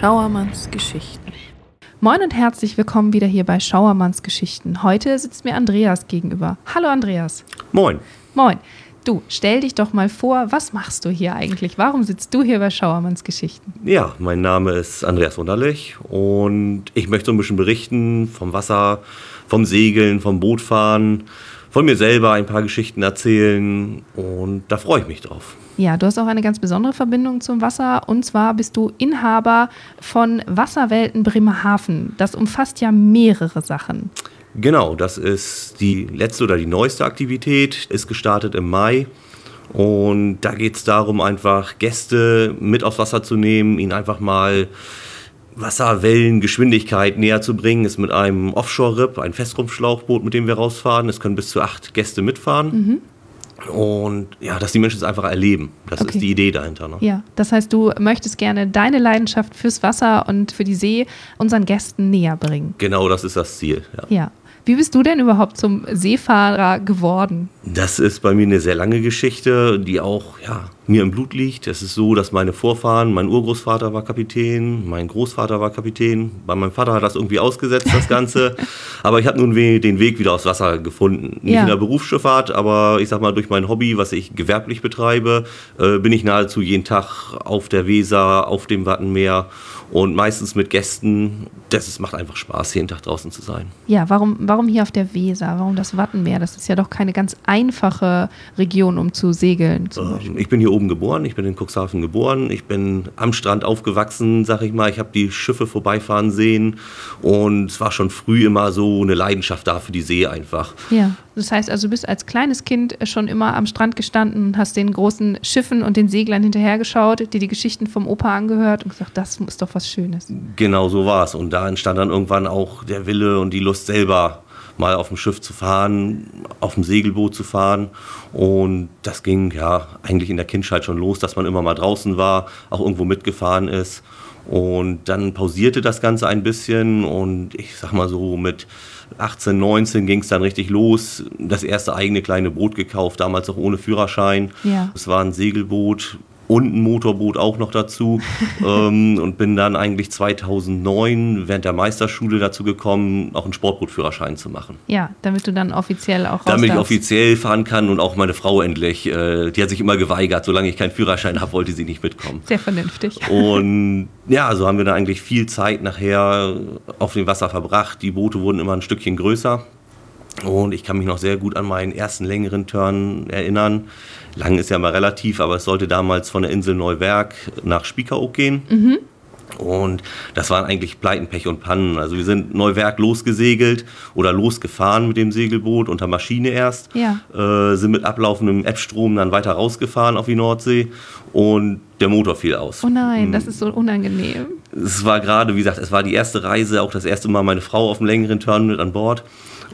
Schauermanns Geschichten. Moin und herzlich willkommen wieder hier bei Schauermanns Geschichten. Heute sitzt mir Andreas gegenüber. Hallo Andreas. Moin. Moin. Du, stell dich doch mal vor, was machst du hier eigentlich? Warum sitzt du hier bei Schauermanns Geschichten? Ja, mein Name ist Andreas Wunderlich und ich möchte so ein bisschen berichten vom Wasser, vom Segeln, vom Bootfahren, von mir selber ein paar Geschichten erzählen und da freue ich mich drauf. Ja, du hast auch eine ganz besondere Verbindung zum Wasser und zwar bist du Inhaber von Wasserwelten Bremerhaven. Das umfasst ja mehrere Sachen. Genau, das ist die letzte oder die neueste Aktivität, ist gestartet im Mai. Und da geht es darum, einfach Gäste mit aufs Wasser zu nehmen, ihnen einfach mal Wasserwellengeschwindigkeit näher zu bringen. Ist mit einem Offshore-Rip, ein Festrumpfschlauchboot, mit dem wir rausfahren. Es können bis zu acht Gäste mitfahren. Mhm. Und ja, dass die Menschen es einfach erleben. Das okay. ist die Idee dahinter. Ne? Ja, das heißt, du möchtest gerne deine Leidenschaft fürs Wasser und für die See unseren Gästen näher bringen. Genau, das ist das Ziel. Ja. ja. Wie bist du denn überhaupt zum Seefahrer geworden? Das ist bei mir eine sehr lange Geschichte, die auch ja, mir im Blut liegt. Es ist so, dass meine Vorfahren, mein Urgroßvater war Kapitän, mein Großvater war Kapitän. Bei meinem Vater hat das irgendwie ausgesetzt, das Ganze. aber ich habe nun den Weg wieder aufs Wasser gefunden. Nicht ja. in der Berufsschifffahrt, aber ich sag mal, durch mein Hobby, was ich gewerblich betreibe, äh, bin ich nahezu jeden Tag auf der Weser, auf dem Wattenmeer und meistens mit Gästen. Das ist, macht einfach Spaß, jeden Tag draußen zu sein. Ja, warum, warum hier auf der Weser? Warum das Wattenmeer? Das ist ja doch keine ganz einfache Region, um zu segeln. Ähm, ich bin hier oben geboren, ich bin in Cuxhaven geboren, ich bin am Strand aufgewachsen, sag ich mal. Ich habe die Schiffe vorbeifahren sehen und es war schon früh immer so eine Leidenschaft da für die See einfach. Ja. Das heißt also, du bist als kleines Kind schon immer am Strand gestanden und hast den großen Schiffen und den Seglern hinterhergeschaut, dir die Geschichten vom Opa angehört und gesagt, das ist doch was Schönes. Genau so war es. Und da entstand dann irgendwann auch der Wille und die Lust selber mal auf dem Schiff zu fahren, auf dem Segelboot zu fahren. Und das ging ja eigentlich in der Kindheit schon los, dass man immer mal draußen war, auch irgendwo mitgefahren ist. Und dann pausierte das Ganze ein bisschen und ich sag mal so mit 18, 19 ging es dann richtig los. Das erste eigene kleine Boot gekauft, damals auch ohne Führerschein. Ja. Es war ein Segelboot, und ein Motorboot auch noch dazu ähm, und bin dann eigentlich 2009 während der Meisterschule dazu gekommen, auch einen Sportbootführerschein zu machen. Ja, damit du dann offiziell auch Damit ich offiziell fahren kann und auch meine Frau endlich, äh, die hat sich immer geweigert, solange ich keinen Führerschein habe, wollte sie nicht mitkommen. Sehr vernünftig. Und ja, so haben wir dann eigentlich viel Zeit nachher auf dem Wasser verbracht. Die Boote wurden immer ein Stückchen größer. Und ich kann mich noch sehr gut an meinen ersten längeren Turn erinnern. Lang ist ja mal relativ, aber es sollte damals von der Insel Neuwerk nach Spiekeroog gehen. Mhm. Und das waren eigentlich Pleiten, Pech und Pannen. Also wir sind Neuwerk losgesegelt oder losgefahren mit dem Segelboot unter Maschine erst. Ja. Äh, sind mit ablaufendem Ebbstrom dann weiter rausgefahren auf die Nordsee und der Motor fiel aus. Oh nein, das ist so unangenehm. Es war gerade, wie gesagt, es war die erste Reise, auch das erste Mal meine Frau auf einem längeren Turn mit an Bord.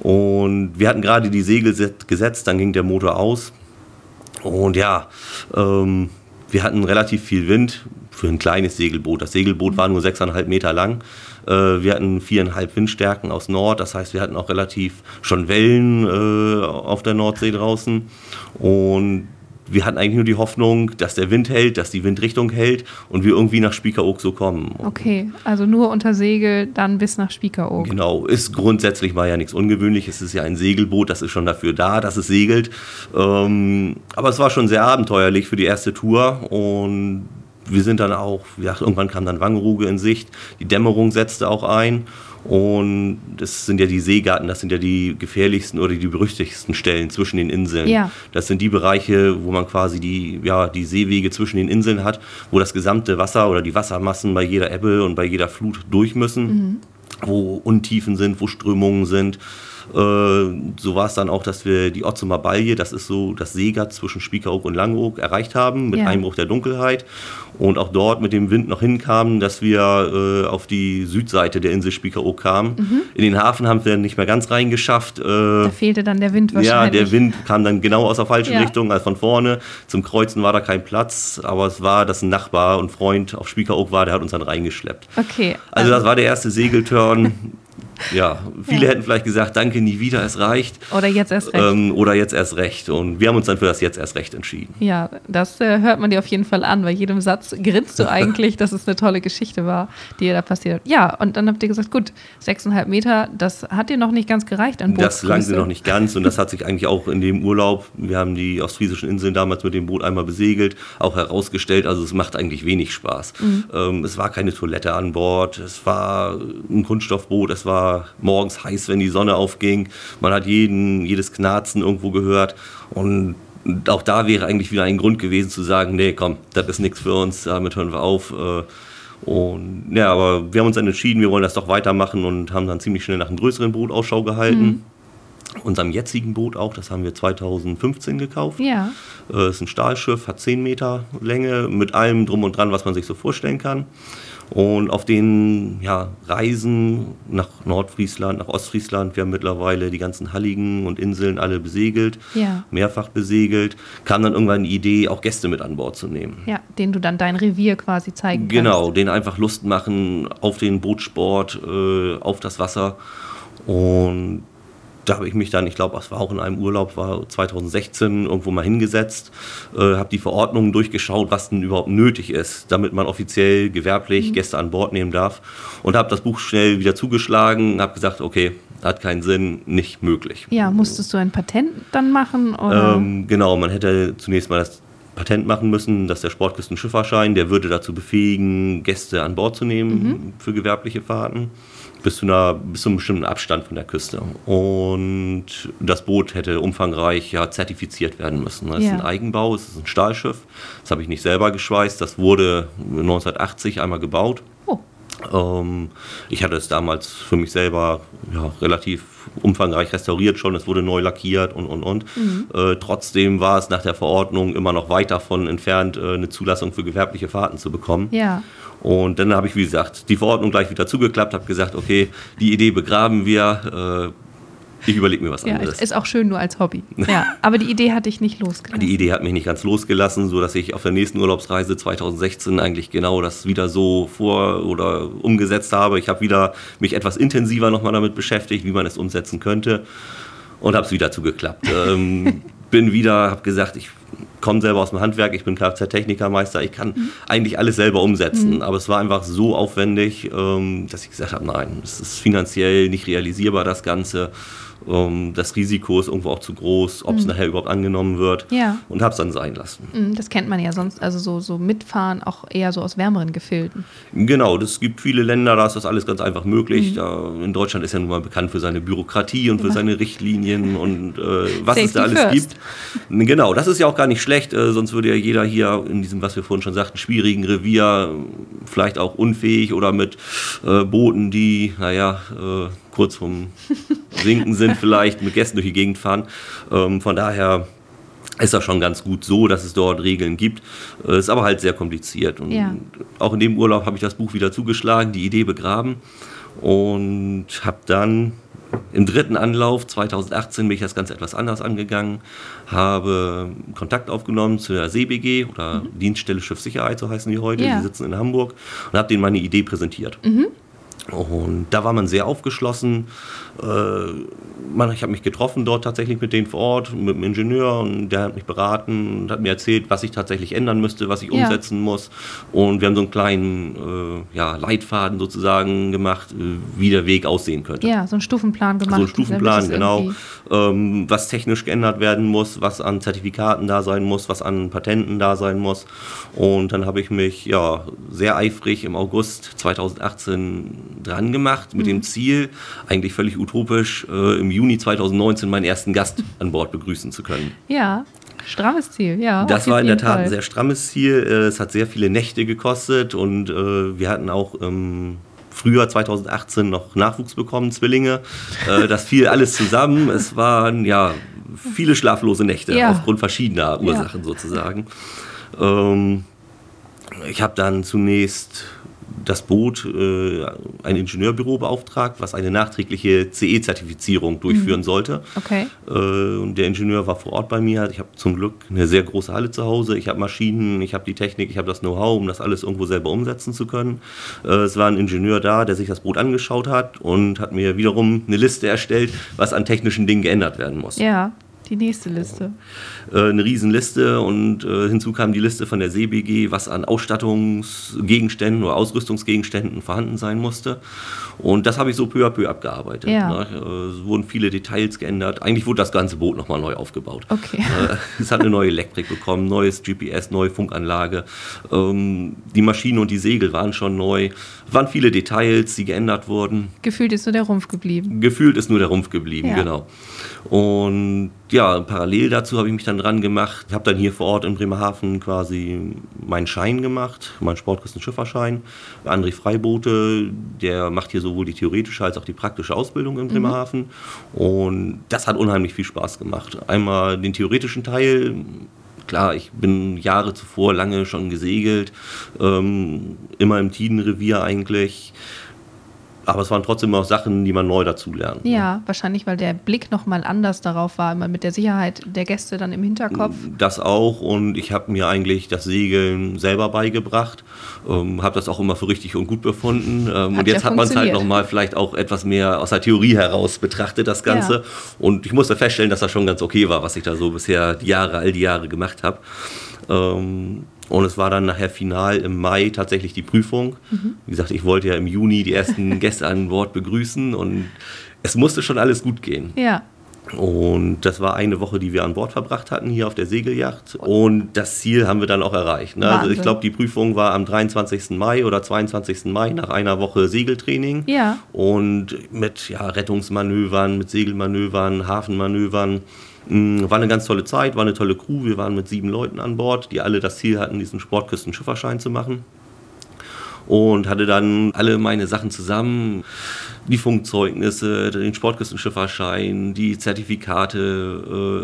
Und wir hatten gerade die Segel gesetzt, dann ging der Motor aus. Und ja, ähm, wir hatten relativ viel Wind für ein kleines Segelboot. Das Segelboot war nur 6,5 Meter lang. Äh, wir hatten viereinhalb Windstärken aus Nord, das heißt, wir hatten auch relativ schon Wellen äh, auf der Nordsee draußen. Und wir hatten eigentlich nur die Hoffnung, dass der Wind hält, dass die Windrichtung hält und wir irgendwie nach Spiekeroog so kommen. Okay, also nur unter Segel, dann bis nach Spiekeroog. Genau, ist grundsätzlich mal ja nichts Ungewöhnliches. Es ist ja ein Segelboot, das ist schon dafür da, dass es segelt. Ähm, aber es war schon sehr abenteuerlich für die erste Tour und wir sind dann auch, ja, irgendwann kam dann Wangerooge in Sicht, die Dämmerung setzte auch ein und das sind ja die Seegarten, das sind ja die gefährlichsten oder die berüchtigsten Stellen zwischen den Inseln. Ja. Das sind die Bereiche, wo man quasi die, ja, die Seewege zwischen den Inseln hat, wo das gesamte Wasser oder die Wassermassen bei jeder Ebbe und bei jeder Flut durch müssen, mhm. wo Untiefen sind, wo Strömungen sind. Äh, so war es dann auch, dass wir die Otzumer Balje, das ist so das Seegat zwischen Spiekeroog und Langeoog, erreicht haben mit ja. Einbruch der Dunkelheit und auch dort mit dem Wind noch hinkamen, dass wir äh, auf die Südseite der Insel Spiekeroog kamen. Mhm. In den Hafen haben wir nicht mehr ganz reingeschafft. Äh, da fehlte dann der Wind wahrscheinlich. Ja, der Wind kam dann genau aus der falschen ja. Richtung, als von vorne. Zum Kreuzen war da kein Platz, aber es war, dass ein Nachbar und Freund auf Spiekeroog war, der hat uns dann reingeschleppt. Okay. Also das war der erste Segelturn ja, viele Ja. hätten vielleicht gesagt, danke, nie wieder, es reicht. Oder jetzt erst recht. Ähm, oder jetzt erst recht. Und wir haben uns dann für das jetzt erst recht entschieden. Ja, das äh, hört man dir auf jeden Fall an. Bei jedem Satz grinst du eigentlich, dass es eine tolle Geschichte war, die dir da passiert. Ja, und dann habt ihr gesagt, gut, sechseinhalb Meter, das hat dir noch nicht ganz gereicht an Das langte noch nicht ganz und das hat sich eigentlich auch in dem Urlaub, wir haben die ostfriesischen Inseln damals mit dem Boot einmal besegelt, auch herausgestellt, also es macht eigentlich wenig Spaß. Mhm. Ähm, es war keine Toilette an Bord, es war ein Kunststoffboot, es war morgens heiß, wenn die Sonne aufging, man hat jeden, jedes Knarzen irgendwo gehört und auch da wäre eigentlich wieder ein Grund gewesen zu sagen, nee, komm, das ist nichts für uns, damit hören wir auf. Äh, und ja, aber wir haben uns dann entschieden, wir wollen das doch weitermachen und haben dann ziemlich schnell nach einem größeren Boot Ausschau gehalten. Unserem jetzigen Boot auch, das haben wir 2015 gekauft. Ja, Äh, ist ein Stahlschiff, hat 10 Meter Länge, mit allem drum und dran, was man sich so vorstellen kann. Und auf den ja, Reisen nach Nordfriesland, nach Ostfriesland, wir haben mittlerweile die ganzen Halligen und Inseln alle besegelt, Ja. mehrfach besegelt, kam dann irgendwann die Idee, auch Gäste mit an Bord zu nehmen. ja, den du dann dein Revier quasi zeigen Genau, kannst. denen einfach Lust machen auf den Bootsport, äh, auf das Wasser. Und da habe ich mich dann, ich glaube, es war auch in einem Urlaub, war 2016 irgendwo mal hingesetzt, äh, habe die Verordnungen durchgeschaut, was denn überhaupt nötig ist, damit man offiziell gewerblich Gäste an Bord nehmen darf. Und habe das Buch schnell wieder zugeschlagen, habe gesagt, okay, hat keinen Sinn, nicht möglich. Ja, musstest du ein Patent dann machen? Oder? Ähm, genau, man hätte zunächst mal das Patent machen müssen, dass der Sportküstenschifferschein, der würde dazu befähigen, Gäste an Bord zu nehmen für gewerbliche Fahrten. Bis zu, einer, bis zu einem bestimmten Abstand von der Küste. Und das Boot hätte umfangreich ja, zertifiziert werden müssen. Das Ja. ist ein Eigenbau, es ist ein Stahlschiff. Das habe ich nicht selber geschweißt. Das wurde 1980 einmal gebaut. oh, Ähm, ich hatte es damals für mich selber ja, relativ umfangreich restauriert schon. Es wurde neu lackiert und, und, und. Äh, trotzdem war es nach der Verordnung immer noch weit davon entfernt, äh, eine Zulassung für gewerbliche Fahrten zu bekommen. ja. Und dann habe ich, wie gesagt, die Verordnung gleich wieder zugeklappt, habe gesagt, okay, die Idee begraben wir. Äh, ich überlege mir was Ja, anderes. ist, ist auch schön nur als Hobby. Ja, aber die Idee hatte ich nicht losgelassen. Die Idee hat mich nicht ganz losgelassen, so dass ich auf der nächsten Urlaubsreise 2016 eigentlich genau das wieder so vor oder umgesetzt habe. Ich habe wieder mich etwas intensiver nochmal damit beschäftigt, wie man es umsetzen könnte und habe es wieder zugeklappt. ähm, bin wieder, habe gesagt, ich komme selber aus dem Handwerk, ich bin Kfz-Technikermeister, ich kann eigentlich alles selber umsetzen, aber es war einfach so aufwendig, ähm, dass ich gesagt habe, nein, es ist finanziell nicht realisierbar, das Ganze. Ähm, das Risiko ist irgendwo auch zu groß, ob es nachher überhaupt angenommen wird Ja. und habe es dann sein lassen. Mm, Das kennt man ja sonst, also so, so mitfahren auch eher so aus wärmeren Gefilden. Genau, es gibt viele Länder, da ist das alles ganz einfach möglich. Da, in Deutschland ist ja nun mal bekannt für seine Bürokratie und für seine Richtlinien und äh, was es da alles first. gibt. Genau, das ist ja auch gar nicht schlecht, äh, sonst würde ja jeder hier in diesem, was wir vorhin schon sagten, schwierigen Revier, äh, vielleicht auch unfähig oder mit äh, Booten, die, naja, äh, kurz vom Sinken sind, vielleicht mit Gästen durch die Gegend fahren. Ähm, von daher ist das schon ganz gut so, dass es dort Regeln gibt. Äh, ist aber halt sehr kompliziert. Und Ja. auch in dem Urlaub habe ich das Buch wieder zugeschlagen, die Idee begraben und habe dann im dritten Anlauf 2018 bin ich das Ganze etwas anders angegangen, habe Kontakt aufgenommen zu der CBG oder Dienststelle Schiffssicherheit, so heißen die heute, Ja. die sitzen in Hamburg und habe denen meine Idee präsentiert. Und da war man sehr aufgeschlossen. Äh, man, ich habe mich getroffen dort tatsächlich mit denen vor Ort, mit dem Ingenieur und der hat mich beraten und hat mir erzählt, was ich tatsächlich ändern müsste, was ich Ja. umsetzen muss. Und wir haben so einen kleinen äh, ja, Leitfaden sozusagen gemacht, äh, wie der Weg aussehen könnte. Ja, so einen Stufenplan gemacht. So ein Stufenplan, genau. Ähm, was technisch geändert werden muss, was an Zertifikaten da sein muss, was an Patenten da sein muss. Und dann habe ich mich ja sehr eifrig im August 2018 dran gemacht mit Mhm. dem Ziel, eigentlich völlig utopisch, äh, im Juni 2019 meinen ersten Gast an Bord begrüßen zu können. Ja, strammes Ziel, ja. Das war in der Tat ein Fall. sehr strammes Ziel. Äh, Es hat sehr viele Nächte gekostet und äh, wir hatten auch im Frühjahr 2018 noch Nachwuchs bekommen, Zwillinge. Äh, Das fiel alles zusammen. Es waren ja viele schlaflose Nächte Ja. aufgrund verschiedener Ursachen sozusagen. Ähm, ich habe dann zunächst das Boot äh, ein Ingenieurbüro beauftragt, was eine nachträgliche CE-Zertifizierung durchführen mhm. sollte. Okay. Äh, und der Ingenieur war vor Ort bei mir. Ich habe zum Glück eine sehr große Halle zu Hause. Ich habe Maschinen, ich habe die Technik, ich habe das Know-how, um das alles irgendwo selber umsetzen zu können. Äh, es war ein Ingenieur da, der sich das Boot angeschaut hat und hat mir wiederum eine Liste erstellt, was an technischen Dingen geändert werden muss. Ja. Die nächste Liste. Äh, eine Riesenliste und äh, hinzu kam die Liste von der CBG, was an Ausstattungsgegenständen oder Ausrüstungsgegenständen vorhanden sein musste. Und das habe ich so peu à peu abgearbeitet. Ja. Ne? Äh, es wurden viele Details geändert. Eigentlich wurde das ganze Boot nochmal neu aufgebaut. Okay. Äh, es hat eine neue Elektrik bekommen, neues GPS, neue Funkanlage. Ähm, die Maschine und die Segel waren schon neu. Es waren viele Details, die geändert wurden. Gefühlt ist nur der Rumpf geblieben. Gefühlt ist nur der Rumpf geblieben, Ja. genau. Und ja, parallel dazu habe ich mich dann dran gemacht. Ich habe dann hier vor Ort in Bremerhaven quasi meinen Schein gemacht, meinen Sportküstenschifferschein. André Freibote, der macht hier sowohl die theoretische als auch die praktische Ausbildung in Bremerhaven. Und das hat unheimlich viel Spaß gemacht. Einmal den theoretischen Teil. Klar, ich bin Jahre zuvor lange schon gesegelt, ähm, immer im Tidenrevier eigentlich. Aber es waren trotzdem auch Sachen, die man neu dazulernt. Ja, wahrscheinlich, weil der Blick nochmal anders darauf war, immer mit der Sicherheit der Gäste dann im Hinterkopf. Das auch und ich habe mir eigentlich das Segeln selber beigebracht, ähm, habe das auch immer für richtig und gut befunden ähm, und jetzt ja hat man es halt nochmal vielleicht auch etwas mehr aus der Theorie heraus betrachtet, das Ganze. Ja. Und ich musste feststellen, dass das schon ganz okay war, was ich da so bisher die Jahre, all die Jahre gemacht habe. Ähm, und es war dann nachher final im Mai tatsächlich die Prüfung. Mhm. Wie gesagt, ich wollte ja im Juni die ersten Gäste an Bord begrüßen und es musste schon alles gut gehen. Ja, Und das war eine Woche, die wir an Bord verbracht hatten hier auf der Segelyacht. Und das Ziel haben wir dann auch erreicht. Ne? Also ich glaube, die Prüfung war am 23. Mai oder 22. Mai nach einer Woche Segeltraining. ja. Und mit ja, Rettungsmanövern, mit Segelmanövern, Hafenmanövern. Mm, War eine ganz tolle Zeit, war eine tolle Crew. Wir waren mit sieben Leuten an Bord, die alle das Ziel hatten, diesen Sportküstenschifferschein zu machen und hatte dann alle meine Sachen zusammen. Die Funkzeugnisse, den Sportküstenschifferschein, die Zertifikate,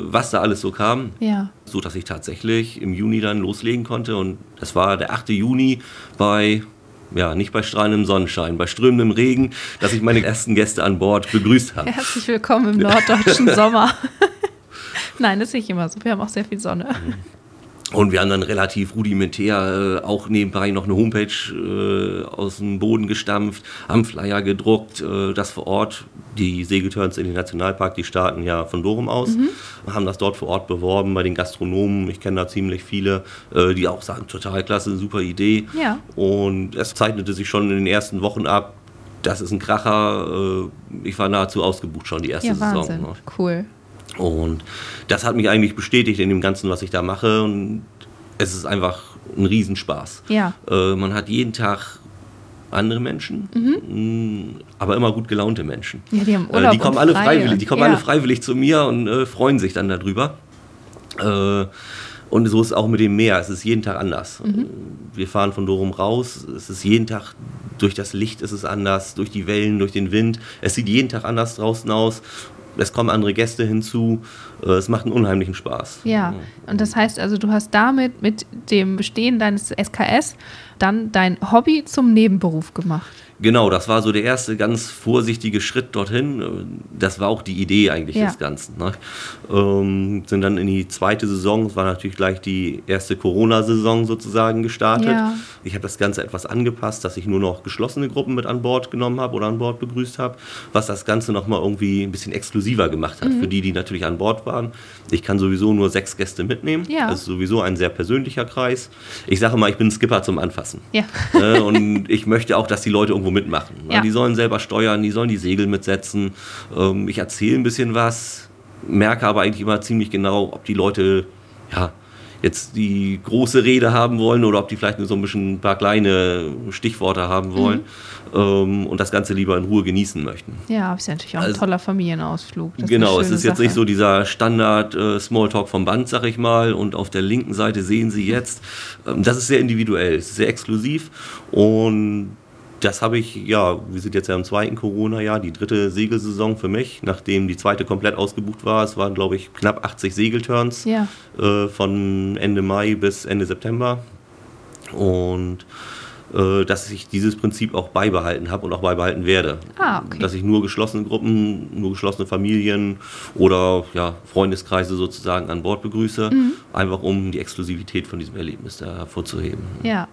äh, was da alles so kam. Ja. So dass ich tatsächlich im Juni dann loslegen konnte. Und das war der 8. Juni bei, ja, nicht bei strahlendem Sonnenschein, bei strömendem Regen, dass ich meine ersten Gäste an Bord begrüßt habe. Herzlich willkommen im norddeutschen Sommer. Nein, das ist nicht immer so. Wir haben auch sehr viel Sonne. Und wir haben dann relativ rudimentär äh, auch nebenbei noch eine Homepage äh, aus dem Boden gestampft, haben Flyer gedruckt, äh, das vor Ort, die Segelturns in den Nationalpark, die starten ja von Dorum aus, haben das dort vor Ort beworben bei den Gastronomen. Ich kenne da ziemlich viele, äh, die auch sagen, total klasse, super Idee. Ja. Und es zeichnete sich schon in den ersten Wochen ab, das ist ein Kracher. Äh, ich war nahezu ausgebucht schon die erste Ja, Saison. Wahnsinn. Ne? Cool. Und das hat mich eigentlich bestätigt in dem Ganzen, was ich da mache. Und es ist einfach ein Riesenspaß. Ja. Äh, man hat jeden Tag andere Menschen, mh, aber immer gut gelaunte Menschen. Ja, die haben Äh, die kommen alle frei freiwillig, die kommen ja. alle freiwillig zu mir und äh, freuen sich dann darüber. Äh, und so ist es auch mit dem Meer. Es ist jeden Tag anders. Mhm. Wir fahren von Dorum raus. Es ist jeden Tag durch das Licht ist es anders, durch die Wellen, durch den Wind. Es sieht jeden Tag anders draußen aus. Es kommen andere Gäste hinzu. Äh, Es macht einen unheimlichen Spaß. Ja, und das heißt also, du hast damit mit dem Bestehen deines SKS dann dein Hobby zum Nebenberuf gemacht. Genau, das war so der erste ganz vorsichtige Schritt dorthin. Das war auch die Idee eigentlich Ja. des Ganzen. Ne? Ähm, sind dann in die zweite Saison, es war natürlich gleich die erste Corona-Saison sozusagen gestartet. Ja. Ich habe das Ganze etwas angepasst, dass ich nur noch geschlossene Gruppen mit an Bord genommen habe oder an Bord begrüßt habe, was das Ganze nochmal irgendwie ein bisschen exklusiver gemacht hat Mhm. für die, die natürlich an Bord waren. Ich kann sowieso nur sechs Gäste mitnehmen. Ja. Das ist sowieso ein sehr persönlicher Kreis. Ich sage mal, ich bin Skipper zum Anfassen. Ja. Ne, und ich möchte auch, dass die Leute irgendwo mitmachen. Ne? Ja. Die sollen selber steuern, die sollen die Segel mitsetzen. Ähm, ich erzähle ein bisschen was, merke aber eigentlich immer ziemlich genau, ob die Leute ja, jetzt die große Rede haben wollen oder ob die vielleicht nur so ein bisschen ein paar kleine Stichworte haben wollen Mhm. ähm, und das Ganze lieber in Ruhe genießen möchten. Ja, ist ja natürlich auch ein Also- toller Familienausflug. Das genau, eine es ist jetzt Sache. nicht so dieser Standard äh, Smalltalk vom Band, sag ich mal, und auf der linken Seite sehen Sie jetzt. Ähm, das ist sehr individuell, ist sehr exklusiv und das habe ich, ja, wir sind jetzt ja im zweiten Corona-Jahr, die dritte Segelsaison für mich, nachdem die zweite komplett ausgebucht war. Es waren, glaube ich, knapp 80 Segelturns Ja. äh, von Ende Mai bis Ende September. Und äh, dass ich dieses Prinzip auch beibehalten habe und auch beibehalten werde. Ah, okay. Dass ich nur geschlossene Gruppen, nur geschlossene Familien oder ja, Freundeskreise sozusagen an Bord begrüße, Mhm. einfach um die Exklusivität von diesem Erlebnis da hervorzuheben. Ja.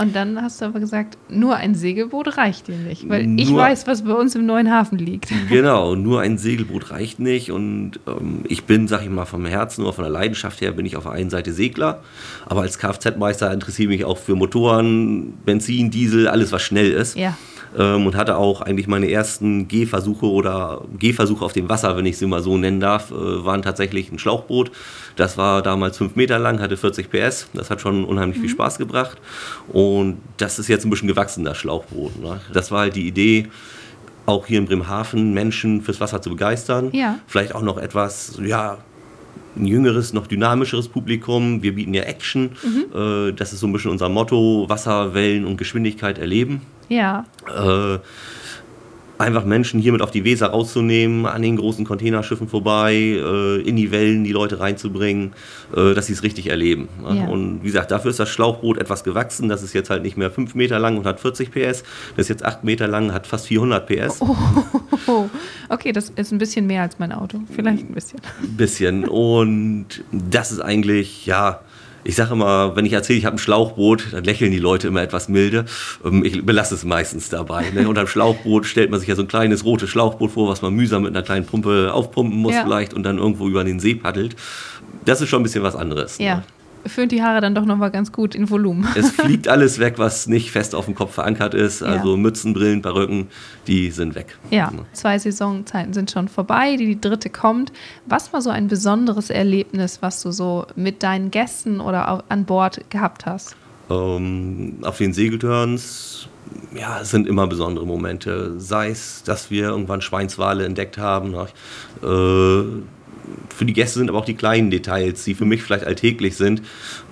Und dann hast du aber gesagt, nur ein Segelboot reicht dir nicht. Weil ich Nur- weiß, was bei uns im neuen Hafen liegt. Genau, nur ein Segelboot reicht nicht. Und ähm, ich bin, sag ich mal, vom Herzen oder von der Leidenschaft her bin ich auf der einen Seite Segler. Aber als Kfz-Meister interessiere ich mich auch für Motoren, Benzin, Diesel, alles was schnell ist. Ja. Ähm, und hatte auch eigentlich meine ersten Gehversuche oder Gehversuche auf dem Wasser, wenn ich sie mal so nennen darf, äh, waren tatsächlich ein Schlauchboot. Das war damals fünf Meter lang, hatte 40 PS. Das hat schon unheimlich viel Spaß gebracht. Und das ist jetzt ein bisschen gewachsen, das Schlauchboot. Ne? Das war halt die Idee, auch hier in Bremerhaven Menschen fürs Wasser zu begeistern. Ja. Vielleicht auch noch etwas, ja, ein jüngeres, noch dynamischeres Publikum. Wir bieten ja Action. Äh, das ist so ein bisschen unser Motto: Wasser, Wellen und Geschwindigkeit erleben. Ja. Äh, einfach Menschen hier mit auf die Weser rauszunehmen, an den großen Containerschiffen vorbei, äh, in die Wellen die Leute reinzubringen, äh, dass sie es richtig erleben. Ja. Und wie gesagt, dafür ist das Schlauchboot etwas gewachsen. Das ist jetzt halt nicht mehr 5 Meter lang und hat 40 PS. Das ist jetzt 8 Meter lang, hat fast 400 PS. Oh, okay, das ist ein bisschen mehr als mein Auto. Vielleicht ein bisschen. Ein bisschen. Und das ist eigentlich, ja, ich sage immer, wenn ich erzähle, ich habe ein Schlauchboot, dann lächeln die Leute immer etwas milde. Ähm, Ich belasse es meistens dabei. Ne? Unter dem Schlauchboot stellt man sich ja so ein kleines rotes Schlauchboot vor, was man mühsam mit einer kleinen Pumpe aufpumpen muss Ja. vielleicht und dann irgendwo über den See paddelt. Das ist schon ein bisschen was anderes. Ja. Ne? Föhnt die Haare dann doch nochmal ganz gut in Volumen. Es fliegt alles weg, was nicht fest auf dem Kopf verankert ist. Also Mützen, Brillen, Perücken, die sind weg. Ja, zwei Saisonzeiten sind schon vorbei, die, die dritte kommt. Was war so ein besonderes Erlebnis, was du so mit deinen Gästen oder an Bord gehabt hast? Ähm, auf den Segelturns, ja, es sind immer besondere Momente. Sei es, dass wir irgendwann Schweinswale entdeckt haben. ne? Äh, für die Gäste sind aber auch die kleinen Details, die für mich vielleicht alltäglich sind,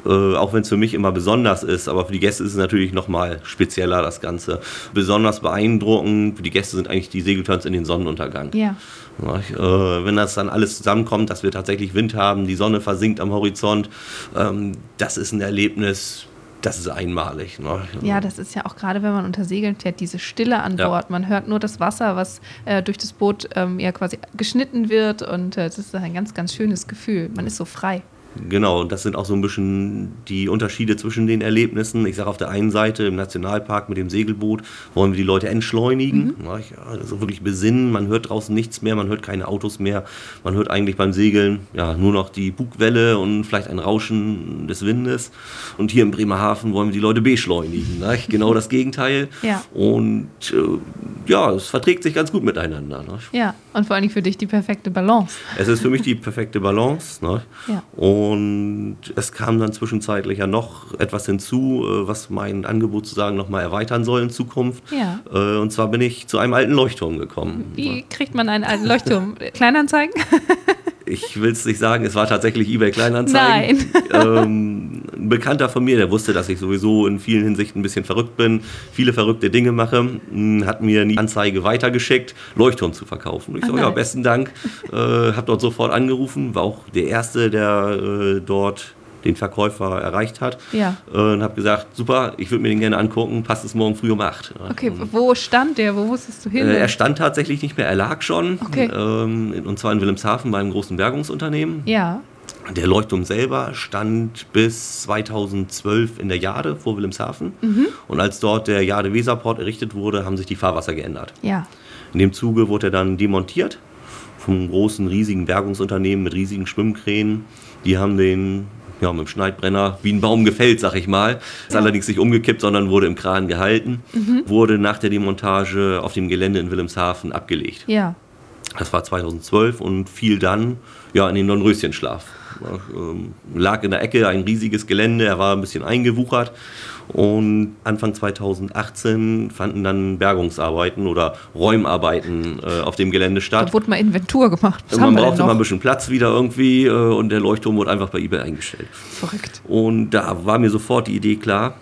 äh, auch wenn es für mich immer besonders ist. Aber für die Gäste ist es natürlich nochmal spezieller, das Ganze. Besonders beeindruckend für die Gäste sind eigentlich die Segelturns in den Sonnenuntergang. Ja, Nicht? Äh, wenn das dann alles zusammenkommt, dass wir tatsächlich Wind haben, die Sonne versinkt am Horizont, ähm, das ist ein Erlebnis, das ist einmalig. Ne? ja, das ist ja auch gerade, wenn man unter Segeln fährt, diese Stille an Ja. Bord. Man hört nur das Wasser, was äh, durch das Boot ähm, ja quasi geschnitten wird und äh, das ist ein ganz, ganz schönes Gefühl. Man ist so frei. Genau, und das sind auch so ein bisschen die Unterschiede zwischen den Erlebnissen. Ich sage auf der einen Seite im Nationalpark mit dem Segelboot wollen wir die Leute entschleunigen, nicht? also wirklich besinnen. Man hört draußen nichts mehr, man hört keine Autos mehr. Man hört eigentlich beim Segeln ja nur noch die Bugwelle und vielleicht ein Rauschen des Windes. Und hier in Bremerhaven wollen wir die Leute beschleunigen. Nicht? Genau das Gegenteil. Ja. Und äh, ja, es verträgt sich ganz gut miteinander. Nicht? Ja, und vor allen Dingen für dich die perfekte Balance. Es ist für mich die perfekte Balance. Ne? Ja. Und es kam dann zwischenzeitlich ja noch etwas hinzu, äh, was mein Angebot sozusagen nochmal erweitern soll in Zukunft. Ja. Äh, Und zwar bin ich zu einem alten Leuchtturm gekommen. Wie kriegt man einen alten Leuchtturm? Kleinanzeigen? Ich will es nicht sagen, es war tatsächlich eBay Kleinanzeigen. Ähm, ein Bekannter von mir, der wusste, dass ich sowieso in vielen Hinsichten ein bisschen verrückt bin, viele verrückte Dinge mache, mh, hat mir die Anzeige weitergeschickt, Leuchtturm zu verkaufen. Ich Ah, so, ja, besten Dank. Äh, hab dort sofort angerufen, war auch der Erste, der äh, dort den Verkäufer erreicht hat. Ja. Äh, und habe gesagt, super, ich würde mir den gerne angucken, passt es morgen früh um 8. Okay, wo stand der? Wo musstest du hin? Äh, er stand tatsächlich nicht mehr, er lag schon. Okay. Ähm, und zwar in Wilhelmshaven bei einem großen Bergungsunternehmen. ja, Der Leuchtturm selber stand bis 2012 in der Jade vor Wilhelmshaven. Und als dort der Jade-Weserport errichtet wurde, haben sich die Fahrwasser geändert. ja. In dem Zuge wurde er dann demontiert vom großen, riesigen Bergungsunternehmen mit riesigen Schwimmkränen. Die haben den ja, mit dem Schneidbrenner wie ein Baum gefällt, sag ich mal. Ist allerdings nicht umgekippt, sondern wurde im Kran gehalten. Wurde nach der Demontage auf dem Gelände in Wilhelmshaven abgelegt. Ja. Das war 2012 und fiel dann ja, in den Dornröschenschlaf. Ähm, lag in der Ecke, ein riesiges Gelände, er war ein bisschen eingewuchert. Und Anfang 2018 fanden dann Bergungsarbeiten oder Räumarbeiten äh, auf dem Gelände Da statt. wurde mal Inventur gemacht. Was man brauchte mal ein bisschen Platz wieder irgendwie äh, und der Leuchtturm wurde einfach bei eBay eingestellt. Verrückt. Und da war mir sofort die Idee klar,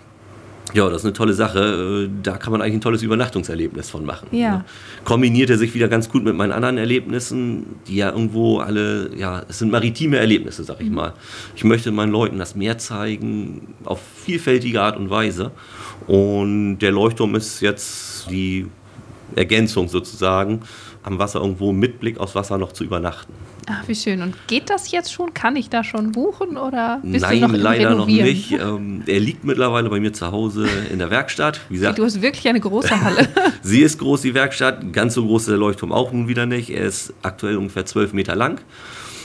Ja, das ist eine tolle Sache. Äh, da kann man eigentlich ein tolles Übernachtungserlebnis von machen. Ja. Ne? Kombiniert er sich wieder ganz gut mit meinen anderen Erlebnissen, die ja irgendwo alle, ja, es sind maritime Erlebnisse, sag ich mhm. mal. Ich möchte meinen Leuten das Meer zeigen, auf vielfältige Art und Weise. Und der Leuchtturm ist jetzt die Ergänzung sozusagen, am Wasser irgendwo mit Blick aufs Wasser noch zu übernachten. Ach, wie schön. Und geht das jetzt schon? Kann ich da schon buchen oder bist Nein, du noch leider noch nicht. Ähm, er liegt mittlerweile bei mir zu Hause in der Werkstatt. Wie gesagt, du hast wirklich eine große Halle. sie ist groß, die Werkstatt. Ganz so groß ist der Leuchtturm auch nun wieder nicht. Er ist aktuell ungefähr 12 Meter lang.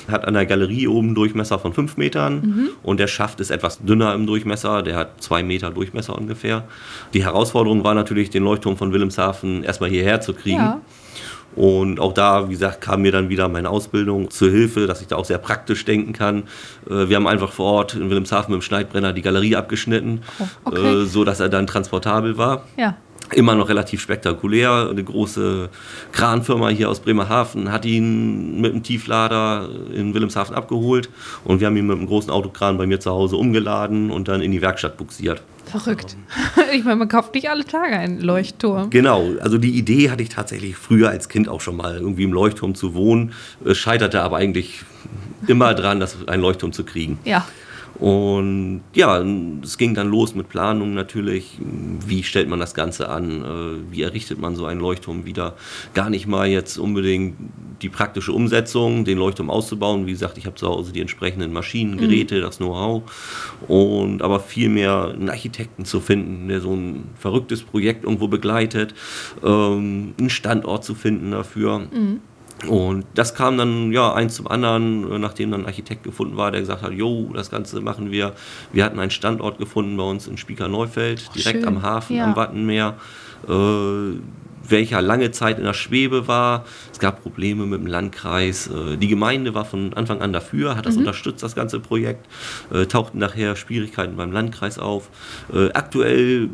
Hat an der Galerie oben Durchmesser von 5 Metern mhm. und der Schaft ist etwas dünner im Durchmesser, der hat 2 Meter Durchmesser ungefähr. Die Herausforderung war natürlich, den Leuchtturm von Wilhelmshaven erstmal hierher zu kriegen. Ja. Und auch da, wie gesagt, kam mir dann wieder meine Ausbildung zur Hilfe, dass ich da auch sehr praktisch denken kann. Äh, wir haben einfach vor Ort in Wilhelmshaven mit dem Schneidbrenner die Galerie abgeschnitten, oh, okay. Äh, so dass er dann transportabel war. Ja. Immer noch relativ spektakulär. Eine große Kranfirma hier aus Bremerhaven hat ihn mit einem Tieflader in Wilhelmshaven abgeholt und wir haben ihn mit einem großen Autokran bei mir zu Hause umgeladen und dann in die Werkstatt buxiert. Verrückt. Ich meine, man kauft nicht alle Tage einen Leuchtturm. Genau, also die Idee hatte ich tatsächlich früher als Kind auch schon mal, irgendwie im Leuchtturm zu wohnen. Es scheiterte aber eigentlich immer dran, das einen Leuchtturm zu kriegen. Ja. Und ja, es ging dann los mit Planung natürlich. Wie stellt man das Ganze an? Äh, wie errichtet man so einen Leuchtturm wieder? Gar nicht mal jetzt unbedingt die praktische Umsetzung, den Leuchtturm auszubauen. Wie gesagt, ich habe zu Hause die entsprechenden Maschinen, Geräte, mhm. das Know-how. Und aber vielmehr einen Architekten zu finden, der so ein verrücktes Projekt irgendwo begleitet, ähm, einen Standort zu finden dafür. Mhm und das kam dann ja eins zum anderen, äh, nachdem dann ein Architekt gefunden war, der gesagt hat, jo, das Ganze machen wir. Wir hatten einen Standort gefunden bei uns in Spieker-Neufeld, direkt Schön. am Hafen, ja. am Wattenmeer. Äh, welcher lange Zeit in der Schwebe war. Es gab Probleme mit dem Landkreis. Äh, die Gemeinde war von Anfang an dafür, hat das mhm. unterstützt, das ganze Projekt. Äh, tauchten nachher Schwierigkeiten beim Landkreis auf. Aktuell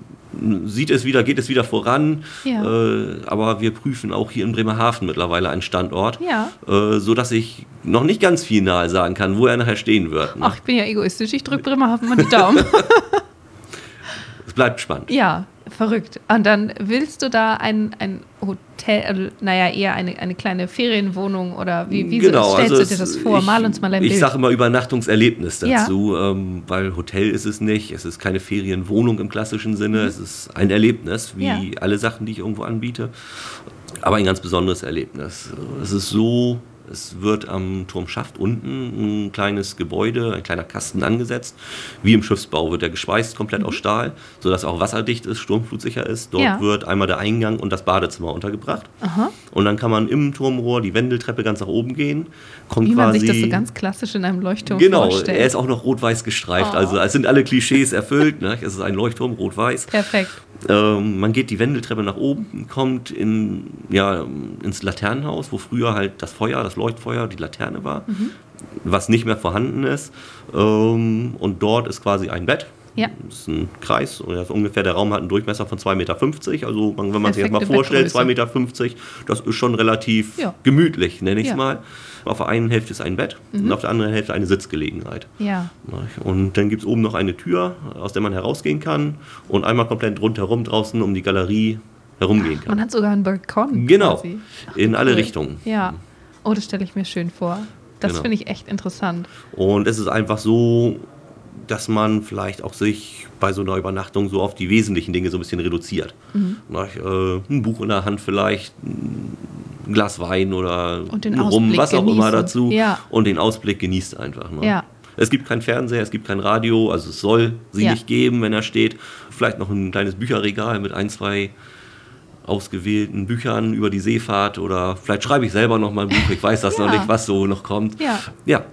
sieht es wieder, geht es wieder voran. Ja. Äh, aber wir prüfen auch hier in Bremerhaven mittlerweile einen Standort, ja. äh, sodass ich noch nicht ganz final sagen kann, wo er nachher stehen wird. Ne? Ach, ich bin ja egoistisch. Ich drücke Bremerhaven mal die Daumen. es bleibt spannend. Ja, verrückt. Und dann willst du da ein, ein Hotel, also, naja, eher eine, eine kleine Ferienwohnung oder wie, wie genau, so, stellst also du dir das vor? Ich, Mal uns mal ein ich sage immer Übernachtungserlebnis dazu, ja. ähm, weil Hotel ist es nicht. Es ist keine Ferienwohnung im klassischen Sinne. Mhm. Es ist ein Erlebnis, wie ja. alle Sachen, die ich irgendwo anbiete. Aber ein ganz besonderes Erlebnis. Es ist so es wird am Turmschaft unten ein kleines Gebäude, ein kleiner Kasten angesetzt. Wie im Schiffsbau wird er geschweißt, komplett mhm. aus Stahl, sodass er auch wasserdicht ist, sturmflutsicher ist. Dort ja. wird einmal der Eingang und das Badezimmer untergebracht. Aha. Und dann kann man im Turmrohr die Wendeltreppe ganz nach oben gehen. Kommt Wie man quasi, sich das so ganz klassisch in einem Leuchtturm genau, vorstellt. Genau, er ist auch noch rot-weiß gestreift. Oh. Also es sind alle Klischees erfüllt. Ne? Es ist ein Leuchtturm, rot-weiß. Perfekt. Ähm, man geht die Wendeltreppe nach oben, kommt in, ja, ins Laternenhaus, wo früher halt das Feuer, das Leuchtfeuer, die Laterne war, mhm. was nicht mehr vorhanden ist. Ähm, und dort ist quasi ein Bett. Ja. Das ist ein Kreis und das ungefähr der Raum hat einen Durchmesser von 2,50 Meter. Also wenn man Perfekte sich das mal vorstellt, 2,50 Meter, das ist schon relativ ja. gemütlich, nenne ich es ja. mal. Auf der einen Hälfte ist ein Bett mhm. und auf der anderen Hälfte eine Sitzgelegenheit. Ja. Und dann gibt es oben noch eine Tür, aus der man herausgehen kann und einmal komplett rundherum draußen um die Galerie herumgehen kann. Man hat sogar einen Balkon. Genau, quasi. in alle Richtungen. Ja. Oh, das stelle ich mir schön vor. Das genau. finde ich echt interessant. Und es ist einfach so, dass man vielleicht auch sich bei so einer Übernachtung so auf die wesentlichen Dinge so ein bisschen reduziert. Mhm. Äh, ein Buch in der Hand vielleicht, ein Glas Wein oder Rum, was auch genießen. immer dazu. Ja. Und den Ausblick genießt einfach. Ne? Ja. Es gibt keinen Fernseher, es gibt kein Radio, also es soll sie ja. nicht geben, wenn er steht. Vielleicht noch ein kleines Bücherregal mit ein, zwei ausgewählten Büchern über die Seefahrt oder vielleicht schreibe ich selber noch mal ein Buch, ich weiß das noch nicht, was so noch kommt. Ja.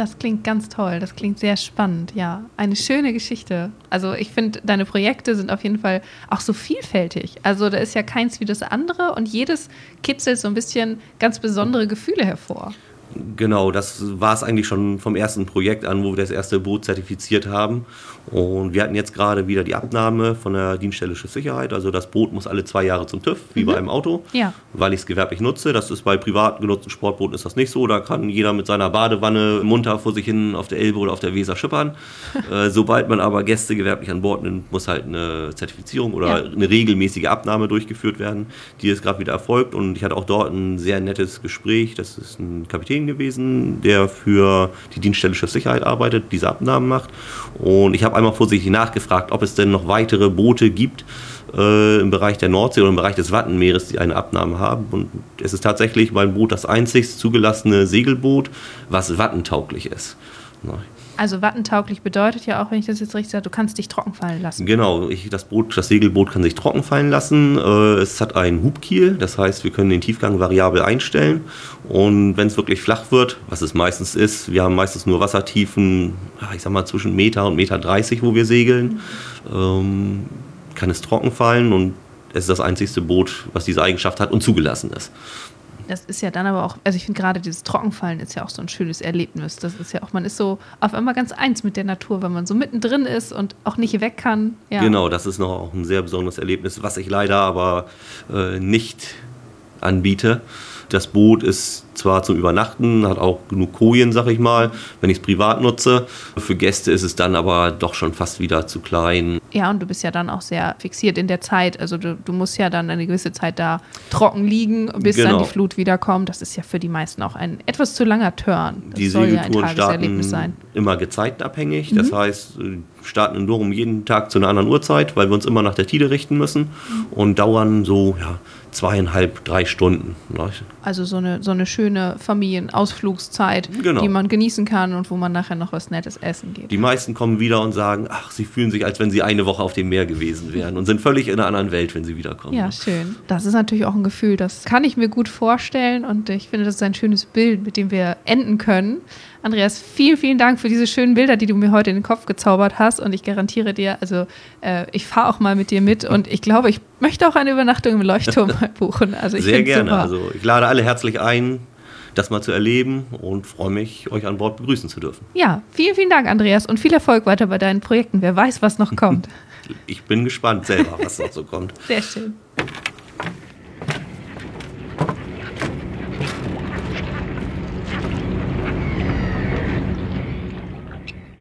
Das klingt ganz toll. Das klingt sehr spannend. Ja, eine schöne Geschichte. Also ich finde, deine Projekte sind auf jeden Fall auch so vielfältig. Also da ist ja keins wie das andere und jedes kitzelt so ein bisschen ganz besondere Gefühle hervor. Genau, das war es eigentlich schon vom ersten Projekt an, wo wir das erste Boot zertifiziert haben. Und wir hatten jetzt gerade wieder die Abnahme von der Dienststelle Schiffssicherheit. Also das Boot muss alle zwei Jahre zum TÜV, wie mhm. bei einem Auto, ja. weil ich es gewerblich nutze. Das ist bei privat genutzten Sportbooten ist das nicht so. Da kann jeder mit seiner Badewanne munter vor sich hin auf der Elbe oder auf der Weser schippern. äh, sobald man aber Gäste gewerblich an Bord nimmt, muss halt eine Zertifizierung oder ja. eine regelmäßige Abnahme durchgeführt werden, die ist gerade wieder erfolgt. Und ich hatte auch dort ein sehr nettes Gespräch. Das ist ein Kapitän gewesen, der für die Dienststelle Schiffssicherheit arbeitet, diese Abnahmen macht. Und ich habe einmal vorsichtig nachgefragt, ob es denn noch weitere Boote gibt äh, im Bereich der Nordsee oder im Bereich des Wattenmeeres, die eine Abnahme haben. Und es ist tatsächlich mein Boot das einzig zugelassene Segelboot, was wattentauglich ist. Also wattentauglich bedeutet ja auch, wenn ich das jetzt richtig sage, du kannst dich trocken fallen lassen. Genau, ich, das, Boot, das Segelboot kann sich trocken fallen lassen. Äh, es hat einen Hubkiel, das heißt, wir können den Tiefgang variabel einstellen. Und wenn es wirklich flach wird, was es meistens ist, wir haben meistens nur Wassertiefen, ich sag mal zwischen Meter und Meter 30, wo wir segeln, ähm, kann es trocken fallen und es ist das einzigste Boot, was diese Eigenschaft hat und zugelassen ist. Das ist ja dann aber auch, also ich finde gerade dieses Trockenfallen ist ja auch so ein schönes Erlebnis. Das ist ja auch, man ist so auf einmal ganz eins mit der Natur, wenn man so mittendrin ist und auch nicht weg kann. Ja. Genau, das ist noch auch ein sehr besonderes Erlebnis, was ich leider aber äh, nicht anbiete. Das Boot ist zwar zum Übernachten, hat auch genug Kojen, sag ich mal, wenn ich es privat nutze. Für Gäste ist es dann aber doch schon fast wieder zu klein. Ja, und du bist ja dann auch sehr fixiert in der Zeit. Also du, du musst ja dann eine gewisse Zeit da trocken liegen, bis genau. dann die Flut wiederkommt. Das ist ja für die meisten auch ein etwas zu langer Turn. Das die soll ja Tageserlebnis sein. Immer gezeitenabhängig. Mhm. Das heißt, äh, starten in Dorum jeden Tag zu einer anderen Uhrzeit, weil wir uns immer nach der Tide richten müssen mhm. und dauern so ja, zweieinhalb, drei Stunden. Also so eine, so eine schöne Familienausflugszeit, genau. die man genießen kann und wo man nachher noch was Nettes essen geht. Die meisten kommen wieder und sagen, ach, sie fühlen sich, als wenn sie eine Woche auf dem Meer gewesen wären und sind völlig in einer anderen Welt, wenn sie wiederkommen. Ja, schön. Das ist natürlich auch ein Gefühl, das kann ich mir gut vorstellen und ich finde, das ist ein schönes Bild, mit dem wir enden können. Andreas, vielen, vielen Dank für diese schönen Bilder, die du mir heute in den Kopf gezaubert hast. Und ich garantiere dir, also äh, ich fahre auch mal mit dir mit und ich glaube, ich möchte auch eine Übernachtung im Leuchtturm buchen. Also ich Sehr gerne. Super. Also ich lade alle herzlich ein, das mal zu erleben und freue mich, euch an Bord begrüßen zu dürfen. Ja, vielen, vielen Dank, Andreas, und viel Erfolg weiter bei deinen Projekten. Wer weiß, was noch kommt. ich bin gespannt selber, was noch so kommt. Sehr schön.